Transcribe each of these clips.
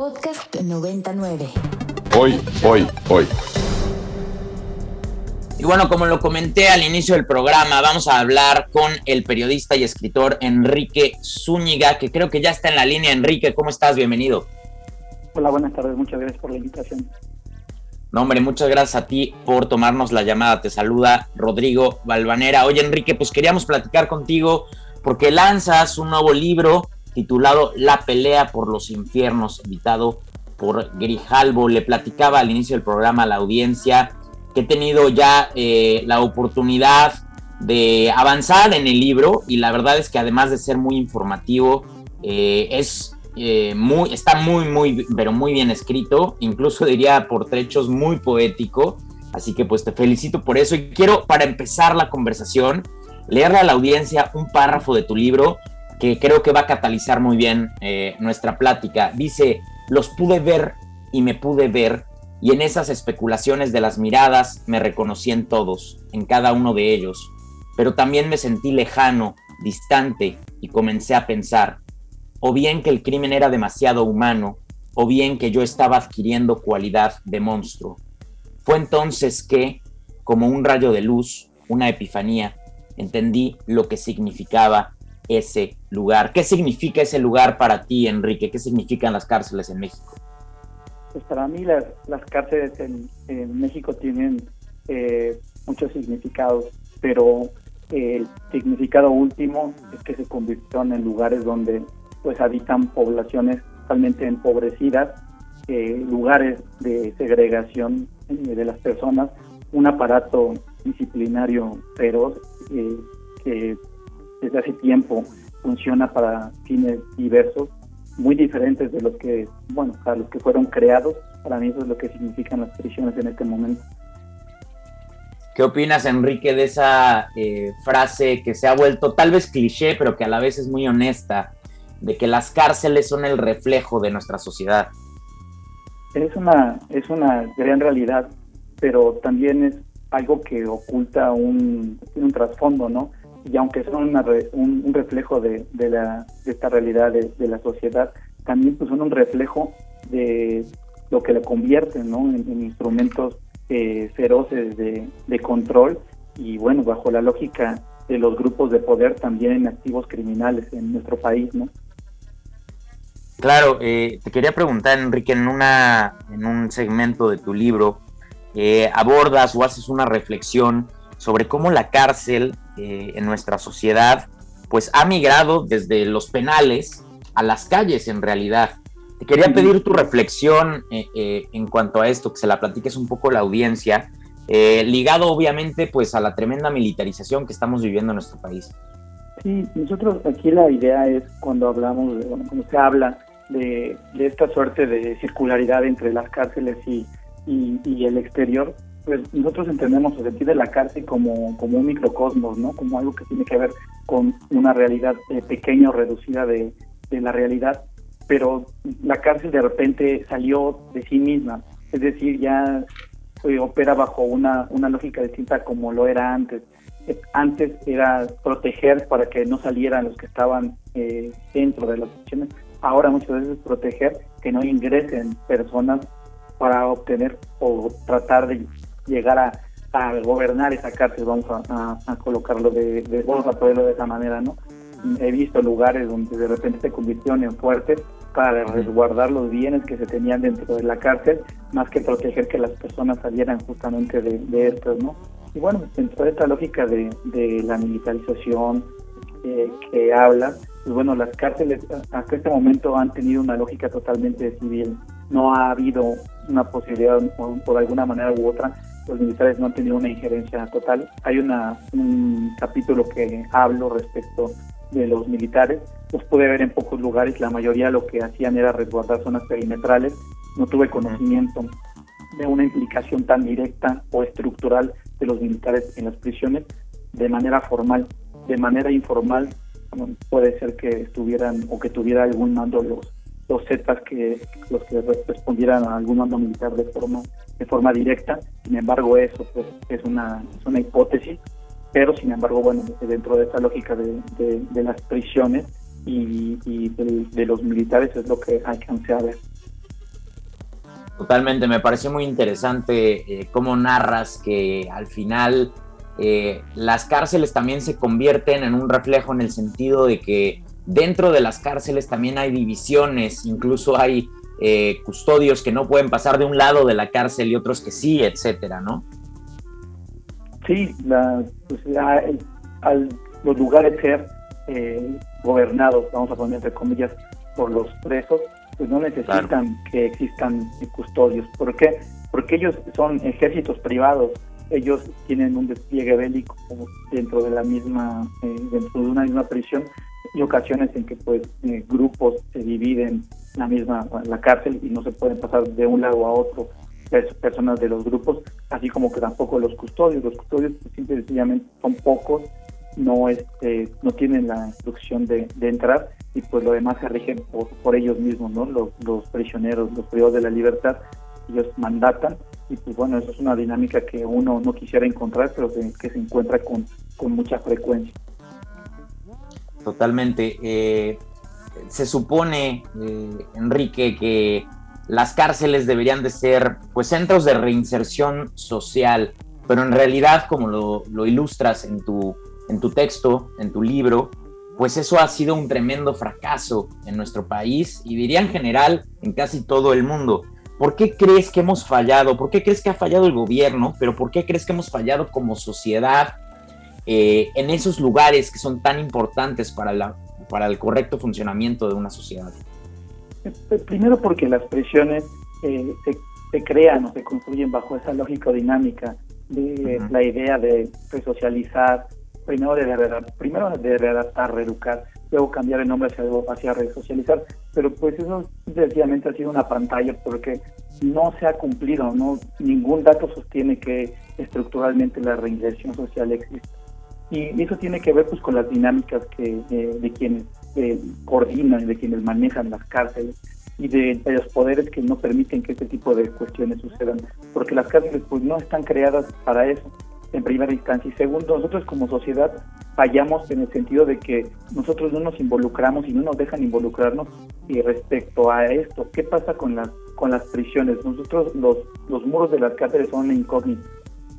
Podcast 99. Hoy, hoy, hoy. Y bueno, como lo comenté al inicio del programa, vamos a hablar con el periodista y escritor Enrique Zúñiga, que creo que ya está en la línea. Enrique, ¿cómo estás? Bienvenido. Hola, buenas tardes. Muchas gracias por la invitación. No, hombre, muchas gracias a ti por tomarnos la llamada. Te saluda Rodrigo Balvanera. Oye, Enrique, pues queríamos platicar contigo porque lanzas un nuevo libro titulado La pelea por los infiernos, editado por Grijalvo. Le platicaba al inicio del programa a la audiencia que he tenido ya eh, la oportunidad de avanzar en el libro y la verdad es que además de ser muy informativo, eh, es eh, muy, está muy, muy, pero muy bien escrito, incluso diría por trechos muy poético. Así que pues te felicito por eso y quiero para empezar la conversación leerle a la audiencia un párrafo de tu libro que creo que va a catalizar muy bien eh, nuestra plática. Dice, los pude ver y me pude ver y en esas especulaciones de las miradas me reconocí en todos, en cada uno de ellos, pero también me sentí lejano, distante y comencé a pensar, o bien que el crimen era demasiado humano, o bien que yo estaba adquiriendo cualidad de monstruo. Fue entonces que, como un rayo de luz, una epifanía, entendí lo que significaba ese lugar. ¿Qué significa ese lugar para ti, Enrique? ¿Qué significan las cárceles en México? Pues para mí las, las cárceles en, México tienen eh, muchos significados, pero el significado último es que se convirtieron en lugares donde pues habitan poblaciones totalmente empobrecidas, eh, lugares de segregación eh, de las personas, un aparato disciplinario feroz eh, que desde hace tiempo funciona para fines diversos, muy diferentes de los que, bueno, para los que fueron creados. Para mí eso es lo que significan las prisiones en este momento. ¿Qué opinas, Enrique, de esa frase que se ha vuelto tal vez cliché, pero que a la vez es muy honesta? de que las cárceles son el reflejo de nuestra sociedad. Es una, es una gran realidad, pero también es algo que oculta un, un trasfondo, ¿no? Y aunque son un, reflejo de, la, de esta realidad de, la sociedad, también pues, son un reflejo de lo que le convierten ¿no? en, instrumentos eh, feroces de, de control y bueno, bajo la lógica de los grupos de poder también en activos criminales en nuestro país, ¿no? Claro, eh, te quería preguntar, Enrique, en, una, en un segmento de tu libro, eh, abordas o haces una reflexión sobre cómo la cárcel eh, en nuestra sociedad pues ha migrado desde los penales a las calles en realidad. Te quería pedir tu reflexión en cuanto a esto, que se la platiques un poco a la audiencia, ligado obviamente pues a la tremenda militarización que estamos viviendo en nuestro país. Sí, nosotros aquí la idea es cuando hablamos, de, bueno, cuando se habla de, esta suerte de circularidad entre las cárceles y, y, el exterior, pues nosotros entendemos el sentido de la cárcel como, como un microcosmos, ¿no? Como algo que tiene que ver con una realidad eh, pequeña o reducida de, de la realidad, pero la cárcel de repente salió de sí misma, es decir, ya eh, opera bajo una, una lógica distinta como lo era antes. Eh, antes era proteger para que no salieran los que estaban dentro de las prisiones, ahora muchas veces proteger que no ingresen personas para obtener o tratar de llegar a, gobernar esa cárcel, vamos a, colocarlo de, vamos a ponerlo de esa manera, ¿no? He visto lugares donde de repente se convirtieron en fuertes para resguardar los bienes que se tenían dentro de la cárcel, más que proteger que las personas salieran justamente de, de estos, ¿no? Y bueno, dentro de esta lógica de, la militarización eh, que habla, pues bueno, las cárceles hasta este momento han tenido una lógica totalmente civil. No ha habido una posibilidad, por, alguna manera u otra, los militares no han tenido una injerencia total. Hay una, un capítulo que hablo respecto de los militares. Los pude ver en pocos lugares, la mayoría lo que hacían era resguardar zonas perimetrales. No tuve conocimiento de una implicación tan directa o estructural de los militares en las prisiones de manera formal. De manera informal puede ser que estuvieran o que tuviera algún mando los los Zetas que los que respondieran a algún mando militar de forma de forma directa. Sin embargo eso pues es una es una hipótesis. Pero sin embargo bueno dentro de esta lógica de, de, las prisiones y, de, los militares es lo que alcancé a ver Totalmente, me pareció muy interesante eh, cómo narras que al final eh, las cárceles también se convierten en un reflejo en el sentido de que dentro de las cárceles también hay divisiones, incluso hay eh, custodios que no pueden pasar de un lado de la cárcel y otros que sí, etcétera, ¿no? Sí, la, pues, al los lugares ser eh, gobernados, vamos a poner entre comillas, por los presos, pues no necesitan que existan custodios. ¿Por qué? Porque ellos son ejércitos privados ellos tienen un despliegue bélico dentro de la misma, eh, dentro de una misma prisión y ocasiones en que pues eh, grupos se dividen la misma la cárcel y no se pueden pasar de un lado a otro personas de los grupos, así como que tampoco los custodios. Los custodios pues, sencillamente son pocos, no este no tienen la instrucción de, entrar y pues lo demás se rigen por, por ellos mismos, ¿no? Los, los prisioneros, los privados de la libertad, ellos mandatan y pues bueno, eso es una dinámica que uno no quisiera encontrar, pero que, se encuentra con, mucha frecuencia. Totalmente. Eh, se supone, eh, Enrique, que las cárceles deberían de ser pues centros de reinserción social, pero en realidad, como lo, ilustras en tu, en tu texto, en tu libro, pues eso ha sido un tremendo fracaso en nuestro país y diría en general en casi todo el mundo. ¿Por qué crees que hemos fallado? ¿Por qué crees que ha fallado el gobierno? Pero ¿por qué crees que hemos fallado como sociedad eh, en esos lugares que son tan importantes para, la, para el correcto funcionamiento de una sociedad? Eh, primero porque las prisiones eh, se, crean o se construyen bajo esa lógica dinámica de la idea de resocializar, primero de, primero de redactar, reeducar, luego cambiar el nombre hacia, hacia resocializar, pero pues eso sencillamente ha sido una pantalla porque no se ha cumplido, no ningún dato sostiene que estructuralmente la reinserción social existe. Y eso tiene que ver pues con las dinámicas que eh, de quienes eh, coordinan, de quienes manejan las cárceles y de, los poderes que no permiten que este tipo de cuestiones sucedan, porque las cárceles pues no están creadas para eso en primera instancia. Y segundo, nosotros como sociedad fallamos en el sentido de que nosotros no nos involucramos y no nos dejan involucrarnos y respecto a esto. ¿Qué pasa con las con las prisiones? Nosotros los los muros de las cárceles son una incógnita.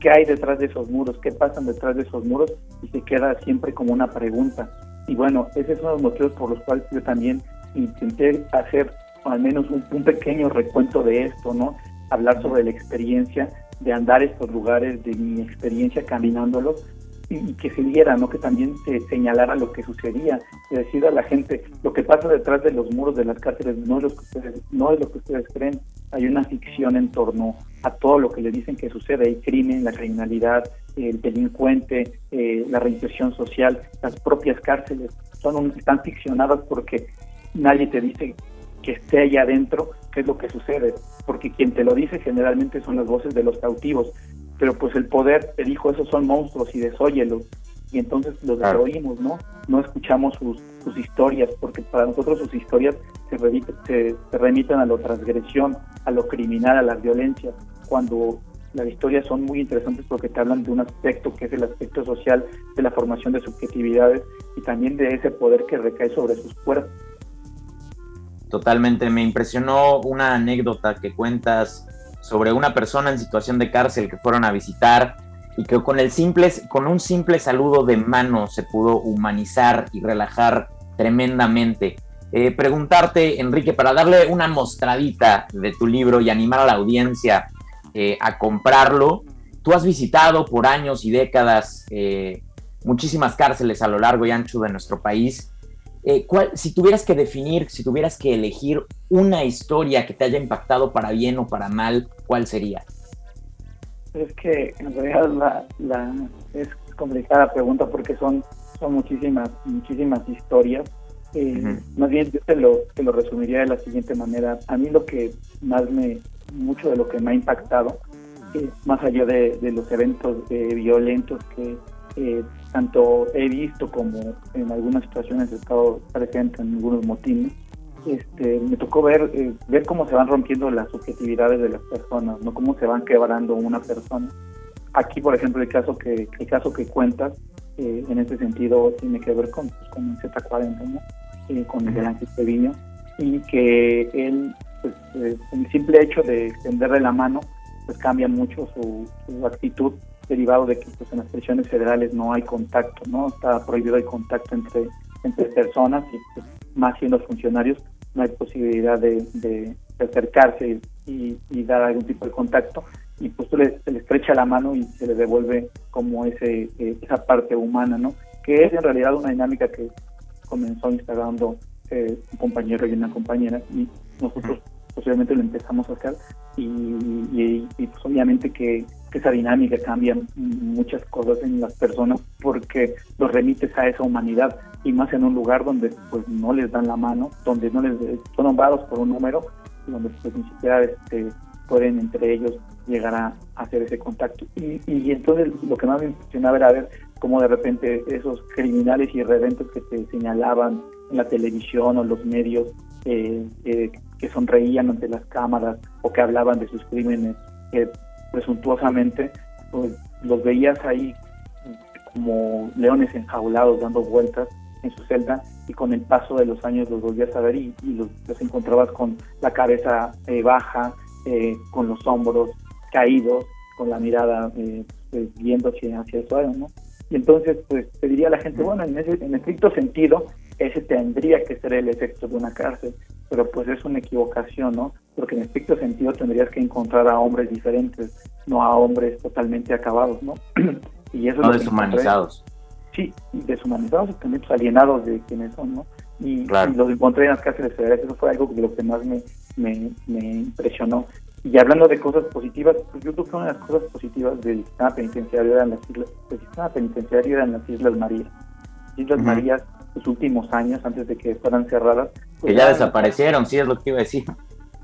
¿Qué hay detrás de esos muros? ¿Qué pasan detrás de esos muros? Y se queda siempre como una pregunta. Y bueno, esos son los motivos por los cuales yo también intenté hacer al menos un, un pequeño recuento de esto, ¿no? Hablar sobre la experiencia de andar estos lugares, de mi experiencia caminándolos, y, que se viera, ¿no? que también se señalara lo que sucedía, y decir a la gente, lo que pasa detrás de los muros de las cárceles no es lo que ustedes, no es lo que ustedes creen, hay una ficción en torno a todo lo que le dicen que sucede, hay crimen, la criminalidad, el delincuente, eh, la reinserción social, las propias cárceles, son están ficcionadas porque nadie te dice que esté allá adentro qué es lo que sucede, porque quien te lo dice generalmente son las voces de los cautivos, pero pues el poder te dijo, esos son monstruos y desóyelos, y entonces los desoímos, ¿no? No escuchamos sus, sus historias, porque para nosotros sus historias se, se, se remiten a la transgresión, a lo criminal, a la violencia, cuando las historias son muy interesantes porque te hablan de un aspecto que es el aspecto social de la formación de subjetividades y también de ese poder que recae sobre sus cuerpos. Totalmente, me impresionó una anécdota que cuentas sobre una persona en situación de cárcel que fueron a visitar y que con, el simple, con un simple saludo de mano se pudo humanizar y relajar tremendamente. Eh, preguntarte, Enrique, para darle una mostradita de tu libro y animar a la audiencia eh, a comprarlo, tú has visitado por años y décadas eh, muchísimas cárceles a lo largo y ancho de nuestro país eh, si tuvieras que definir, si tuvieras que elegir una historia que te haya impactado para bien o para mal, ¿cuál sería? Es que en realidad la, es complicada pregunta porque son, son muchísimas, muchísimas historias. Eh, más bien yo te lo, te lo resumiría de la siguiente manera. A mí lo que más me, mucho de lo que me ha impactado, eh, más allá de, de los eventos violentos que eh, tanto he visto como en algunas situaciones he estado presente en algunos motines, este, me tocó ver, eh, ver cómo se van rompiendo las subjetividades de las personas, no cómo se van quebrando una persona. Aquí, por ejemplo, el caso que el caso que cuentas, eh, en ese sentido, tiene que ver con, pues, con Z40, ¿no? con el Ángel Peviño, y que él pues, eh, el simple hecho de extenderle la mano, pues cambia mucho su, actitud derivado de que pues, en las prisiones federales no hay contacto, ¿no? Está prohibido el contacto entre, entre personas y pues, más siendo funcionarios no hay posibilidad de, acercarse y, dar algún tipo de contacto y pues tú le, se le estrecha la mano y se le devuelve como ese eh, esa parte humana, ¿no? Que es en realidad una dinámica que comenzó instaurando eh, un compañero y una compañera y nosotros posiblemente lo empezamos a hacer y, pues obviamente que, esa dinámica cambia muchas cosas en las personas porque los remites a esa humanidad y más en un lugar donde pues no les dan la mano, donde no les son nombrados por un número donde pues ni siquiera este, pueden entre ellos llegar a, hacer ese contacto. Y, y, entonces lo que más me impresionaba era ver cómo de repente esos criminales y reventos que se señalaban en la televisión o los medios eh, eh, que sonreían ante las cámaras o que hablaban de sus crímenes eh, presuntuosamente, pues, los veías ahí como leones enjaulados dando vueltas en su celda y con el paso de los años los volvías a ver y, los, encontrabas con la cabeza baja, con los hombros caídos, con la mirada pues, viendo hacia, hacia el suelo, ¿no? Y entonces, pues, te diría a la gente, bueno, en, ese, en estricto sentido, ese tendría que ser el efecto de una cárcel, pero pues es una equivocación, ¿no? Porque en estricto sentido tendrías que encontrar a hombres diferentes, no a hombres totalmente acabados, ¿no? y eso no deshumanizados. Sí, deshumanizados y también pues, alienados de quienes son, ¿no? Y, los encontré en las cárceles federales, eso fue algo de lo que más me, me, me impresionó. Y hablando de cosas positivas, pues yo creo que una de las cosas positivas del sistema penitenciario eran las islas, el sistema penitenciario eran las Islas Marías. Islas Marías los últimos años, antes de que fueran cerradas. Que ya desaparecieron, sí es lo que iba a decir.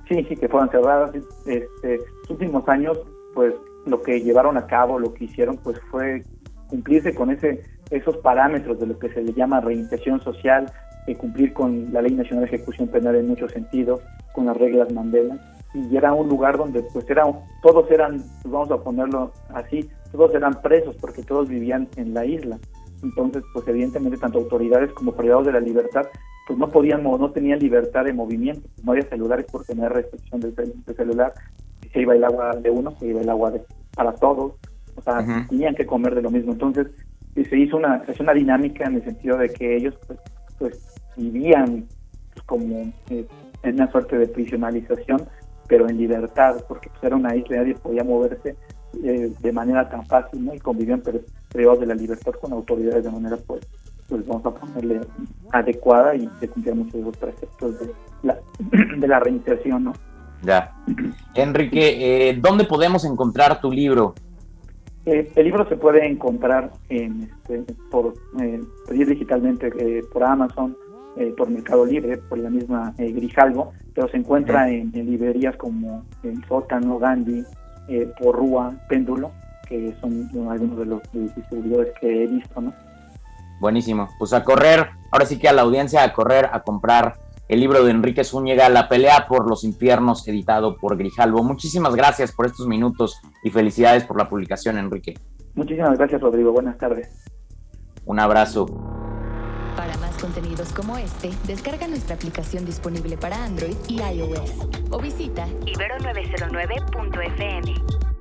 Sí, sí, que fueran cerradas. Este, los últimos años, pues lo que llevaron a cabo, lo que hicieron, pues fue cumplirse con ese esos parámetros de lo que se le llama reinserción social, cumplir con la Ley Nacional de Ejecución Penal en muchos sentidos, con las reglas Mandela, y era un lugar donde pues era, todos eran, pues, vamos a ponerlo así, todos eran presos porque todos vivían en la isla. Entonces, pues evidentemente tanto autoridades como privados de la libertad, pues no podían, no tenían libertad de movimiento, no había celulares por tener restricción de, celular, si se iba el agua de uno, se iba el agua de, para todos, o sea, tenían que comer de lo mismo. Entonces, se hizo una, es una dinámica en el sentido de que ellos pues, pues vivían pues, como eh, en una suerte de prisionalización, pero en libertad, porque pues, era una isla, nadie podía moverse eh, de manera tan fácil, ¿no? Y convivían privados de la libertad con autoridades de manera, pues, pues vamos a ponerle adecuada y se cumplían muchos de los preceptos de la, de la reinserción, ¿no? Ya. Enrique, eh, ¿dónde podemos encontrar tu libro? Eh, el libro se puede encontrar en, este, por eh, pedir digitalmente eh, por Amazon, por Mercado Libre, por la misma Grijalvo, pero se encuentra en, librerías como el Sótano, Gandhi, Porrúa, Péndulo, que son algunos de los, distribuidores que he visto, ¿no? Buenísimo. Pues a correr, ahora sí que a la audiencia a correr a comprar el libro de Enrique Zúñiga, La pelea por los infiernos, editado por Grijalvo. Muchísimas gracias por estos minutos y felicidades por la publicación, Enrique. Muchísimas gracias, Rodrigo. Buenas tardes. Un abrazo. Para más contenidos como este, descarga nuestra aplicación disponible para Android y iOS o visita ibero909.fm.